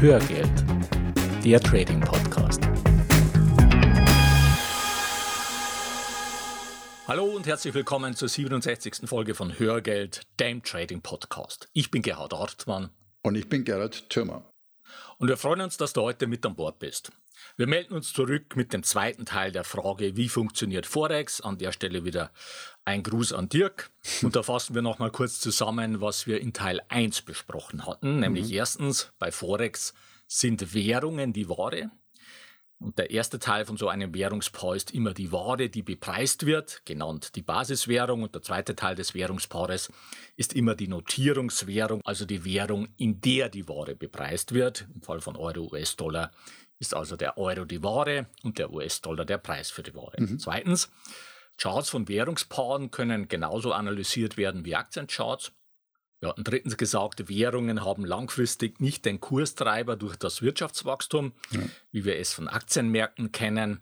Hörgeld, der Trading Podcast. Hallo und herzlich willkommen zur 67. Folge von Hörgeld, dem Trading Podcast. Ich bin Gerhard Hartmann. Und ich bin Gerhard Thürmer. Und wir freuen uns, dass du heute mit an Bord bist. Wir melden uns zurück mit dem zweiten Teil der Frage, wie funktioniert Forex? An der Stelle wieder ein Gruß an Dirk. Und da fassen wir nochmal kurz zusammen, was wir in Teil 1 besprochen hatten. Nämlich mhm. erstens, bei Forex sind Währungen die Ware. Und der erste Teil von so einem Währungspaar ist immer die Ware, die bepreist wird, genannt die Basiswährung. Und der zweite Teil des Währungspaares ist immer die Notierungswährung, also die Währung, in der die Ware bepreist wird. Im Fall von Euro, US-Dollar ist also der Euro die Ware und der US-Dollar der Preis für die Ware. Mhm. Zweitens, Charts von Währungspaaren können genauso analysiert werden wie Aktiencharts. Wir hatten drittens gesagt, Währungen haben langfristig nicht den Kurstreiber durch das Wirtschaftswachstum, ja. wie wir es von Aktienmärkten kennen.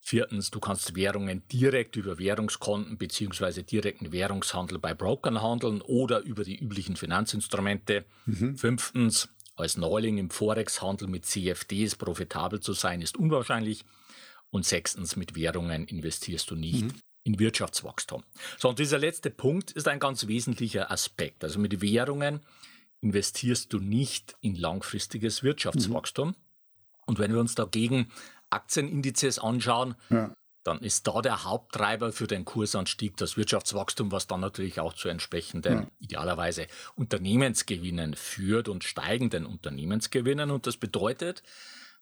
Viertens, du kannst Währungen direkt über Währungskonten bzw. direkten Währungshandel bei Brokern handeln oder über die üblichen Finanzinstrumente. Mhm. Fünftens, als Neuling im Forex-Handel mit CFDs profitabel zu sein, ist unwahrscheinlich. Und sechstens, mit Währungen investierst du nicht. Mhm in Wirtschaftswachstum. So, und dieser letzte Punkt ist ein ganz wesentlicher Aspekt. Also mit Währungen investierst du nicht in langfristiges Wirtschaftswachstum. Mhm. Und wenn wir uns dagegen Aktienindizes anschauen, ja. dann ist da der Haupttreiber für den Kursanstieg das Wirtschaftswachstum, was dann natürlich auch zu entsprechenden, ja. idealerweise Unternehmensgewinnen führt und steigenden Unternehmensgewinnen. Und das bedeutet,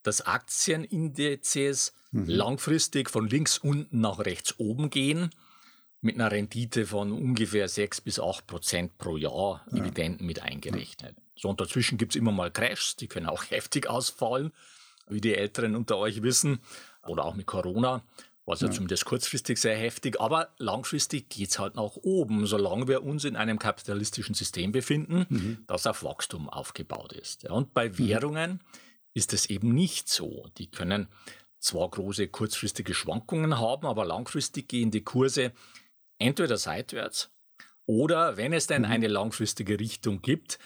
dass Aktienindizes mhm. langfristig von links unten nach rechts oben gehen mit einer Rendite von ungefähr 6 bis 8 Prozent pro Jahr ja. Dividenden mit eingerechnet. So, und dazwischen gibt es immer mal Crashs, die können auch heftig ausfallen, wie die Älteren unter euch wissen, oder auch mit Corona, was ja, ja zumindest kurzfristig sehr heftig, aber langfristig geht es halt nach oben, solange wir uns in einem kapitalistischen System befinden, mhm. das auf Wachstum aufgebaut ist. Und bei mhm. Währungen ist es eben nicht so. Die können zwar große kurzfristige Schwankungen haben, aber langfristig gehen die Kurse entweder seitwärts oder wenn es denn mhm. eine langfristige Richtung gibt,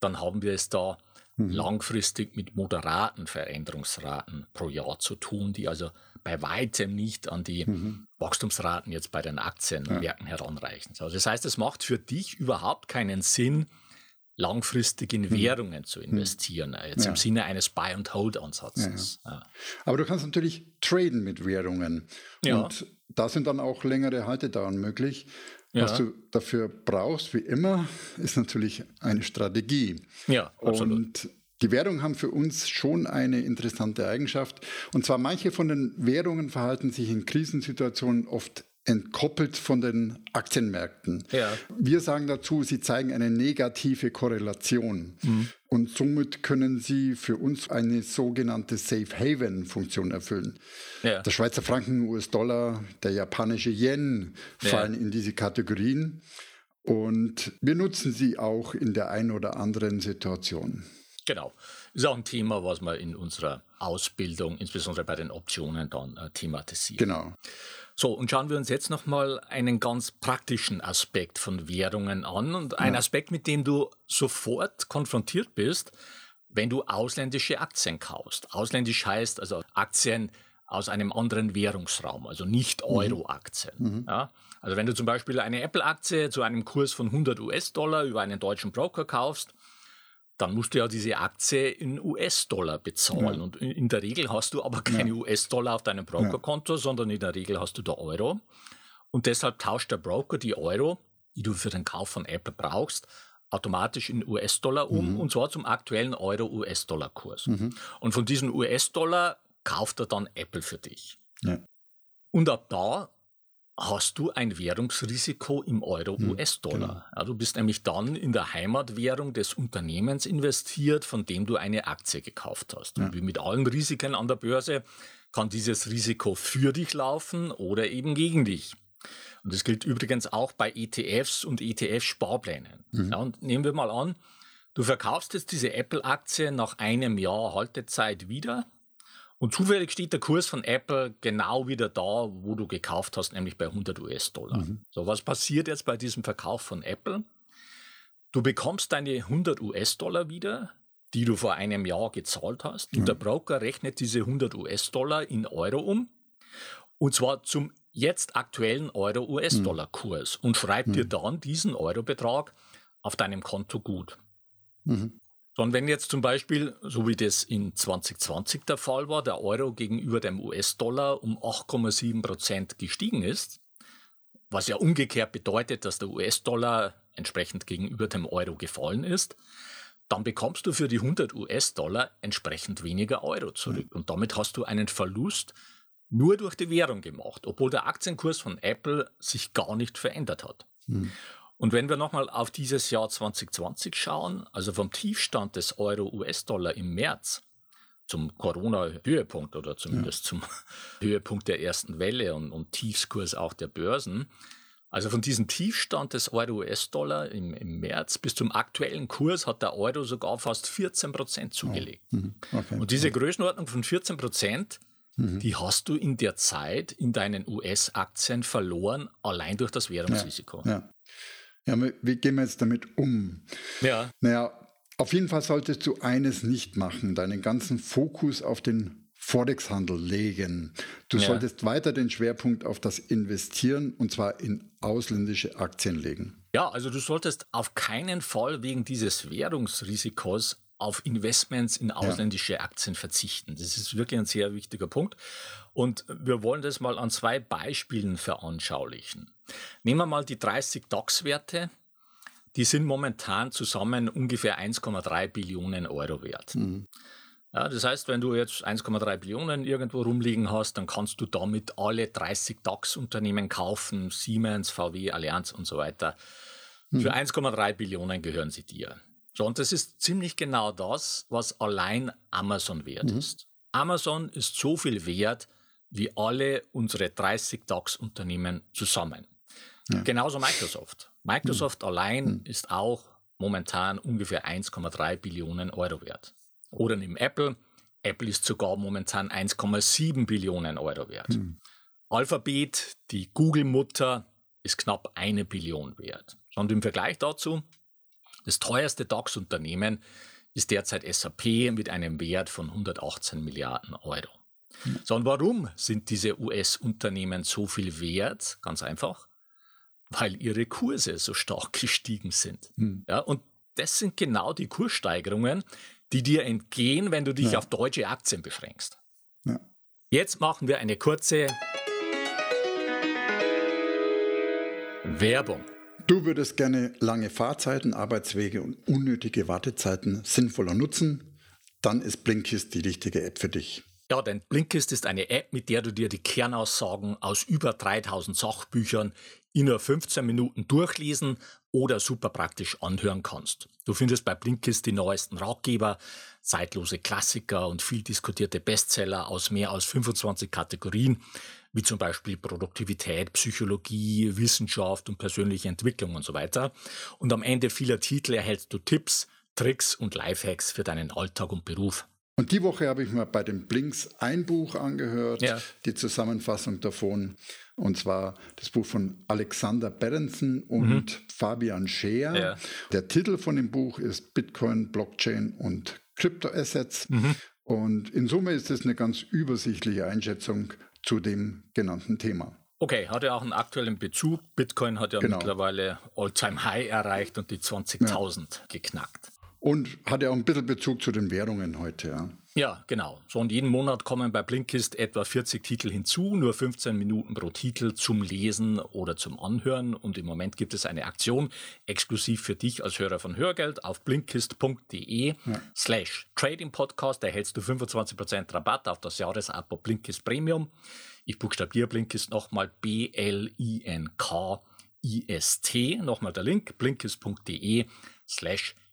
dann haben wir es da mhm. langfristig mit moderaten Veränderungsraten pro Jahr zu tun, die also bei weitem nicht an die mhm. Wachstumsraten jetzt bei den Aktienmärkten ja. heranreichen. Also das heißt, es macht für dich überhaupt keinen Sinn, langfristig in hm. Währungen zu hm. investieren, äh, jetzt ja. im Sinne eines Buy-and-Hold-Ansatzes. Ja, ja. Aber du kannst natürlich traden mit Währungen. Und da sind dann auch längere Haltedauern möglich. Was du dafür brauchst, wie immer, ist natürlich eine Strategie. Ja, absolut. Und die Währungen haben für uns schon eine interessante Eigenschaft. Und zwar manche von den Währungen verhalten sich in Krisensituationen oft entkoppelt von den Aktienmärkten. Ja. Wir sagen dazu, sie zeigen eine negative Korrelation. Mhm. Und somit können sie für uns eine sogenannte Safe Haven Funktion erfüllen. Ja. Der Schweizer Franken, US-Dollar, der japanische Yen fallen ja. in diese Kategorien. Und wir nutzen sie auch in der einen oder anderen Situation. Genau. Ist auch ein Thema, was wir in unserer Ausbildung, insbesondere bei den Optionen, dann äh, thematisieren. Genau. So, und schauen wir uns jetzt nochmal einen ganz praktischen Aspekt von Währungen an und einen Aspekt, mit dem du sofort konfrontiert bist, wenn du ausländische Aktien kaufst. Ausländisch heißt also Aktien aus einem anderen Währungsraum, also nicht mhm. Euro-Aktien. Mhm. Ja? Also wenn du zum Beispiel eine Apple-Aktie zu einem Kurs von 100 US-Dollar über einen deutschen Broker kaufst, dann musst du ja diese Aktie in US-Dollar bezahlen. Ja. Und in der Regel hast du aber keine ja. US-Dollar auf deinem Brokerkonto, ja. sondern in der Regel hast du da Euro. Und deshalb tauscht der Broker die Euro, die du für den Kauf von Apple brauchst, automatisch in US-Dollar um, mhm. und zwar zum aktuellen Euro-US-Dollar-Kurs. Mhm. Und von diesen US-Dollar kauft er dann Apple für dich. Und ab da hast du ein Währungsrisiko im Euro-US-Dollar. Hm, genau. Ja, du bist nämlich dann in der Heimatwährung des Unternehmens investiert, von dem du eine Aktie gekauft hast. Ja. Und wie mit allen Risiken an der Börse kann dieses Risiko für dich laufen oder eben gegen dich. Und das gilt übrigens auch bei ETFs und ETF-Sparplänen. Mhm. Ja, und nehmen wir mal an, du verkaufst jetzt diese Apple-Aktie nach einem Jahr Haltezeit wieder und zufällig steht der Kurs von Apple genau wieder da, wo du gekauft hast, nämlich bei 100 US-Dollar. Mhm. So, was passiert jetzt bei diesem Verkauf von Apple? Du bekommst deine 100 US-Dollar wieder, die du vor einem Jahr gezahlt hast. Und der Broker rechnet diese 100 US-Dollar in Euro um. Und zwar zum jetzt aktuellen Euro-US-Dollar-Kurs und schreibt mhm. dir dann diesen Eurobetrag auf deinem Konto gut. Mhm. Und wenn jetzt zum Beispiel, so wie das in 2020 der Fall war, der Euro gegenüber dem US-Dollar um 8,7 Prozent gestiegen ist, was ja umgekehrt bedeutet, dass der US-Dollar entsprechend gegenüber dem Euro gefallen ist, dann bekommst du für die 100 US-Dollar entsprechend weniger Euro zurück. Und damit hast du einen Verlust nur durch die Währung gemacht, obwohl der Aktienkurs von Apple sich gar nicht verändert hat. Mhm. Und wenn wir nochmal auf dieses Jahr 2020 schauen, also vom Tiefstand des Euro-US-Dollar im März zum Corona-Höhepunkt oder zumindest ja. zum Höhepunkt der ersten Welle und, und Tiefskurs auch der Börsen, also von diesem Tiefstand des Euro-US-Dollar im, im, März bis zum aktuellen Kurs hat der Euro sogar fast 14 Prozent zugelegt. Oh. Mhm. Okay. Und diese Größenordnung von 14 Prozent, mhm. die hast du in der Zeit in deinen US-Aktien verloren, allein durch das Währungsrisiko. Ja, ja. Ja wie gehen wir jetzt damit um? Ja. Naja, auf jeden Fall solltest du eines nicht machen, deinen ganzen Fokus auf den Forex-Handel legen. Du ja. solltest weiter den Schwerpunkt auf das Investieren und zwar in ausländische Aktien legen. Ja, also du solltest auf keinen Fall wegen dieses Währungsrisikos auf Investments in ausländische ja. Aktien verzichten. Das ist wirklich ein sehr wichtiger Punkt. Und wir wollen das mal an zwei Beispielen veranschaulichen. Nehmen wir mal die 30 DAX-Werte. Die sind momentan zusammen ungefähr 1,3 Billionen Euro wert. Mhm. Ja, das heißt, wenn du jetzt 1,3 Billionen irgendwo rumliegen hast, dann kannst du damit alle 30 DAX-Unternehmen kaufen, Siemens, VW, Allianz und so weiter. Hm. Für 1,3 Billionen gehören sie dir. So, und das ist ziemlich genau das, was allein Amazon wert mhm. ist. Amazon ist so viel wert wie alle unsere 30 DAX-Unternehmen zusammen. Ja. Genauso Microsoft. Microsoft mhm. allein mhm. ist auch momentan ungefähr 1,3 Billionen Euro wert. Oder nimm Apple. Apple ist sogar momentan 1,7 Billionen Euro wert. Hm. Alphabet, die Google-Mutter, ist knapp eine Billion wert. Und im Vergleich dazu, das teuerste DAX-Unternehmen ist derzeit SAP mit einem Wert von 118 Milliarden Euro. Hm. So, und warum sind diese US-Unternehmen so viel wert? Ganz einfach, weil ihre Kurse so stark gestiegen sind. Hm. Ja, und das sind genau die Kurssteigerungen, die dir entgehen, wenn du dich ja. auf deutsche Aktien beschränkst. Ja. Jetzt machen wir eine kurze Werbung. Du würdest gerne lange Fahrzeiten, Arbeitswege und unnötige Wartezeiten sinnvoller nutzen? Dann ist Blinkist die richtige App für dich. Ja, denn Blinkist ist eine App, mit der du dir die Kernaussagen aus über 3000 Sachbüchern in nur 15 Minuten durchlesen oder super praktisch anhören kannst. Du findest bei Blinkist die neuesten Ratgeber, zeitlose Klassiker und viel diskutierte Bestseller aus mehr als 25 Kategorien, wie zum Beispiel Produktivität, Psychologie, Wissenschaft und persönliche Entwicklung und so weiter. Und am Ende vieler Titel erhältst du Tipps, Tricks und Lifehacks für deinen Alltag und Beruf. Und die Woche habe ich mir bei den Blinks ein Buch angehört, ja. die Zusammenfassung davon. Und zwar das Buch von Alexander Berenson und mhm. Fabian Scheer. Ja. Der Titel von dem Buch ist Bitcoin, Blockchain und Kryptoassets. Mhm. Und in Summe ist es eine ganz übersichtliche Einschätzung zu dem genannten Thema. Okay, hat ja auch einen aktuellen Bezug. Bitcoin hat ja genau. mittlerweile All-Time-High erreicht und die 20.000 ja. geknackt. Und hat ja auch ein bisschen Bezug zu den Währungen heute, ja. Ja, genau. So und jeden Monat kommen bei Blinkist etwa 40 Titel hinzu, nur 15 Minuten pro Titel zum Lesen oder zum Anhören. Und im Moment gibt es eine Aktion exklusiv für dich als Hörer von Hörgeld auf blinkist.de ja. slash Trading Podcast. Da erhältst du 25% Rabatt auf das Jahresabo Blinkist Premium. Ich buchstabiere Blinkist nochmal B-L-I-N-K-I-S-T. Nochmal der Link blinkist.de slash Trading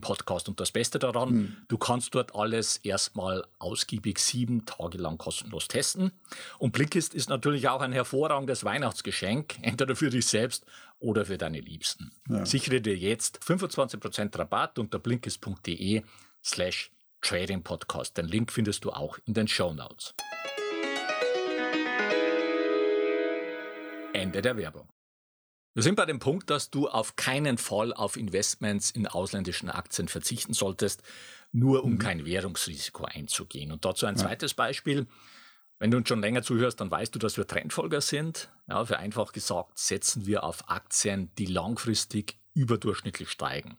Podcast. Und das Beste daran, hm. du kannst dort alles erstmal ausgiebig sieben Tage lang kostenlos testen. Und Blinkist ist natürlich auch ein hervorragendes Weihnachtsgeschenk, entweder für dich selbst oder für deine Liebsten. Ja. Sichere dir jetzt 25% Rabatt unter blinkist.de slash Trading Podcast. Den Link findest du auch in den Show Notes. Ende der Werbung. Wir sind bei dem Punkt, dass du auf keinen Fall auf Investments in ausländischen Aktien verzichten solltest, nur um mhm. kein Währungsrisiko einzugehen. Und dazu ein ja. zweites Beispiel. Wenn du uns schon länger zuhörst, dann weißt du, dass wir Trendfolger sind. Ja, für einfach gesagt setzen wir auf Aktien, die langfristig überdurchschnittlich steigen.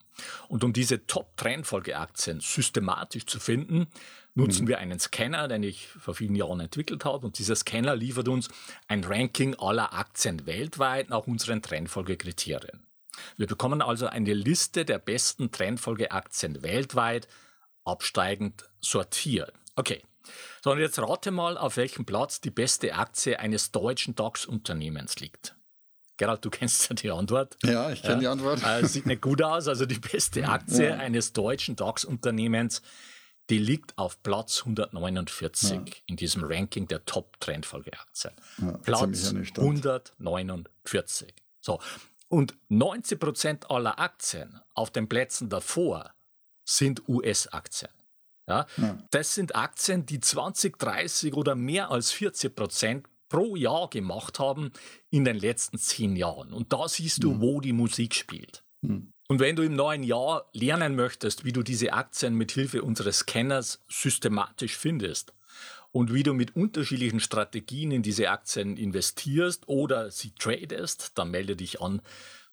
Und um diese Top-Trendfolgeaktien systematisch zu finden, nutzen mhm. wir einen Scanner, den ich vor vielen Jahren entwickelt habe. Und dieser Scanner liefert uns ein Ranking aller Aktien weltweit nach unseren Trendfolgekriterien. Wir bekommen also eine Liste der besten Trendfolgeaktien weltweit, absteigend sortiert. Okay. So, und jetzt rate mal, auf welchem Platz die beste Aktie eines deutschen DAX-Unternehmens liegt. Gerald, du kennst ja die Antwort. Ja, ich kenne ja. die Antwort. Äh, sieht nicht gut aus. Also die beste Aktie ja. eines deutschen DAX-Unternehmens, die liegt auf Platz 149 ja. in diesem Ranking der Top-Trendfolgeaktien. Platz 149. So. Und 90 Prozent aller Aktien auf den Plätzen davor sind US-Aktien. Ja? Das sind Aktien, die 20, 30 oder mehr als 40 Prozent pro Jahr gemacht haben in den letzten zehn Jahren. Und da siehst du, mhm. wo die Musik spielt. Mhm. Und wenn du im neuen Jahr lernen möchtest, wie du diese Aktien mit Hilfe unseres Scanners systematisch findest und wie du mit unterschiedlichen Strategien in diese Aktien investierst oder sie tradest, dann melde dich an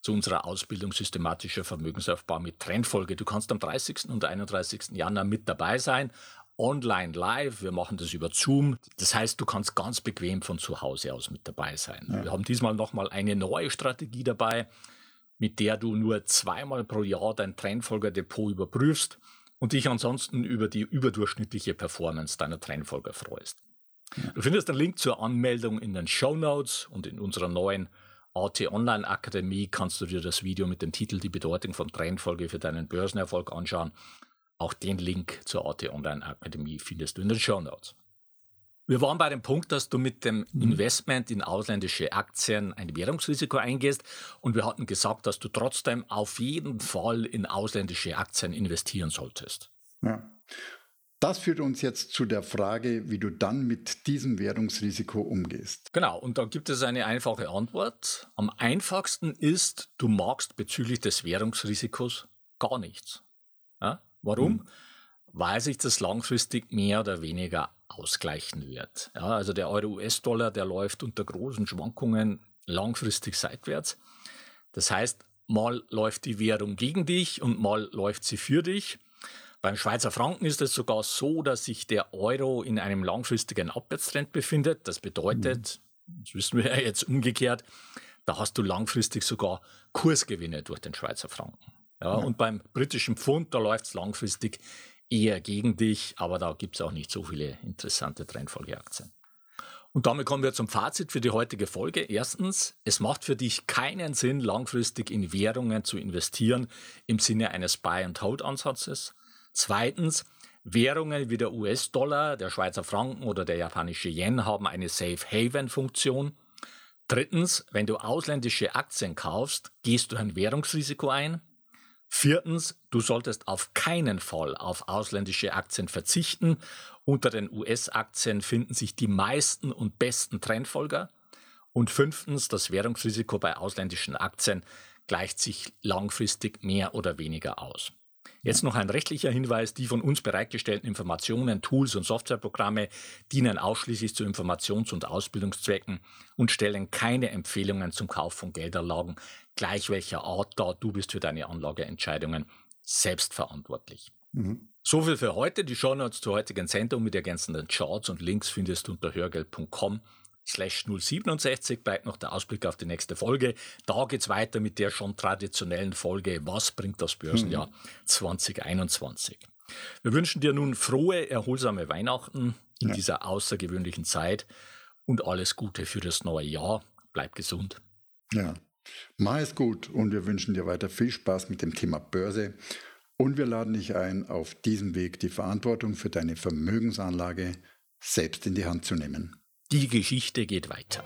zu unserer Ausbildung systematischer Vermögensaufbau mit Trendfolge. Du kannst am 30. und 31. Januar mit dabei sein online live. Wir machen das über Zoom. Das heißt, du kannst ganz bequem von zu Hause aus mit dabei sein. Ja. Wir haben diesmal nochmal eine neue Strategie dabei, mit der du nur zweimal pro Jahr dein Trendfolger-Depot überprüfst und dich ansonsten über die überdurchschnittliche Performance deiner Trendfolger freust. Ja. Du findest den Link zur Anmeldung in den Show Notes und in unserer neuen AT Online Akademie kannst du dir das Video mit dem Titel Die Bedeutung von Trendfolge für deinen Börsenerfolg anschauen. Auch den Link zur AT Online Akademie findest du in den Show Notes. Wir waren bei dem Punkt, dass du mit dem mhm. Investment in ausländische Aktien ein Währungsrisiko eingehst und wir hatten gesagt, dass du trotzdem auf jeden Fall in ausländische Aktien investieren solltest. Ja. Das führt uns jetzt zu der Frage, wie du dann mit diesem Währungsrisiko umgehst. Genau, und da gibt es eine einfache Antwort. Am einfachsten ist, du magst bezüglich des Währungsrisikos gar nichts. Ja? Warum? Mhm. Weil sich das langfristig mehr oder weniger ausgleichen wird. Ja, also der Euro-US-Dollar, der läuft unter großen Schwankungen langfristig seitwärts. Das heißt, mal läuft die Währung gegen dich und mal läuft sie für dich. Beim Schweizer Franken ist es sogar so, dass sich der Euro in einem langfristigen Abwärtstrend befindet. Das bedeutet, mhm. das wissen wir ja jetzt umgekehrt, da hast du langfristig sogar Kursgewinne durch den Schweizer Franken. Ja, ja. Und beim britischen Pfund, da läuft es langfristig eher gegen dich, aber da gibt es auch nicht so viele interessante Trendfolgeaktien. Und damit kommen wir zum Fazit für die heutige Folge. Erstens, es macht für dich keinen Sinn, langfristig in Währungen zu investieren im Sinne eines Buy-and-Hold-Ansatzes. Zweitens, Währungen wie der US-Dollar, der Schweizer Franken oder der japanische Yen haben eine Safe-Haven-Funktion. Drittens, wenn du ausländische Aktien kaufst, gehst du ein Währungsrisiko ein. Viertens, du solltest auf keinen Fall auf ausländische Aktien verzichten. Unter den US-Aktien finden sich die meisten und besten Trendfolger. Und fünftens, das Währungsrisiko bei ausländischen Aktien gleicht sich langfristig mehr oder weniger aus. Jetzt noch ein rechtlicher Hinweis. Die von uns bereitgestellten Informationen, Tools und Softwareprogramme dienen ausschließlich zu Informations- und Ausbildungszwecken und stellen keine Empfehlungen zum Kauf von Geldanlagen, gleich welcher Art da. Du bist für deine Anlageentscheidungen selbst verantwortlich. Mhm. So viel für heute. Die Shownotes zur heutigen Sendung mit ergänzenden Charts und Links findest du unter hörgeld.com slash 067 bleibt noch der Ausblick auf die nächste Folge. Da geht es weiter mit der schon traditionellen Folge Was bringt das Börsenjahr mhm. 2021? Wir wünschen dir nun frohe, erholsame Weihnachten in ja. dieser außergewöhnlichen Zeit und alles Gute für das neue Jahr. Bleib gesund. Ja, mach es gut und wir wünschen dir weiter viel Spaß mit dem Thema Börse. Und wir laden dich ein, auf diesem Weg die Verantwortung für deine Vermögensanlage selbst in die Hand zu nehmen. Die Geschichte geht weiter.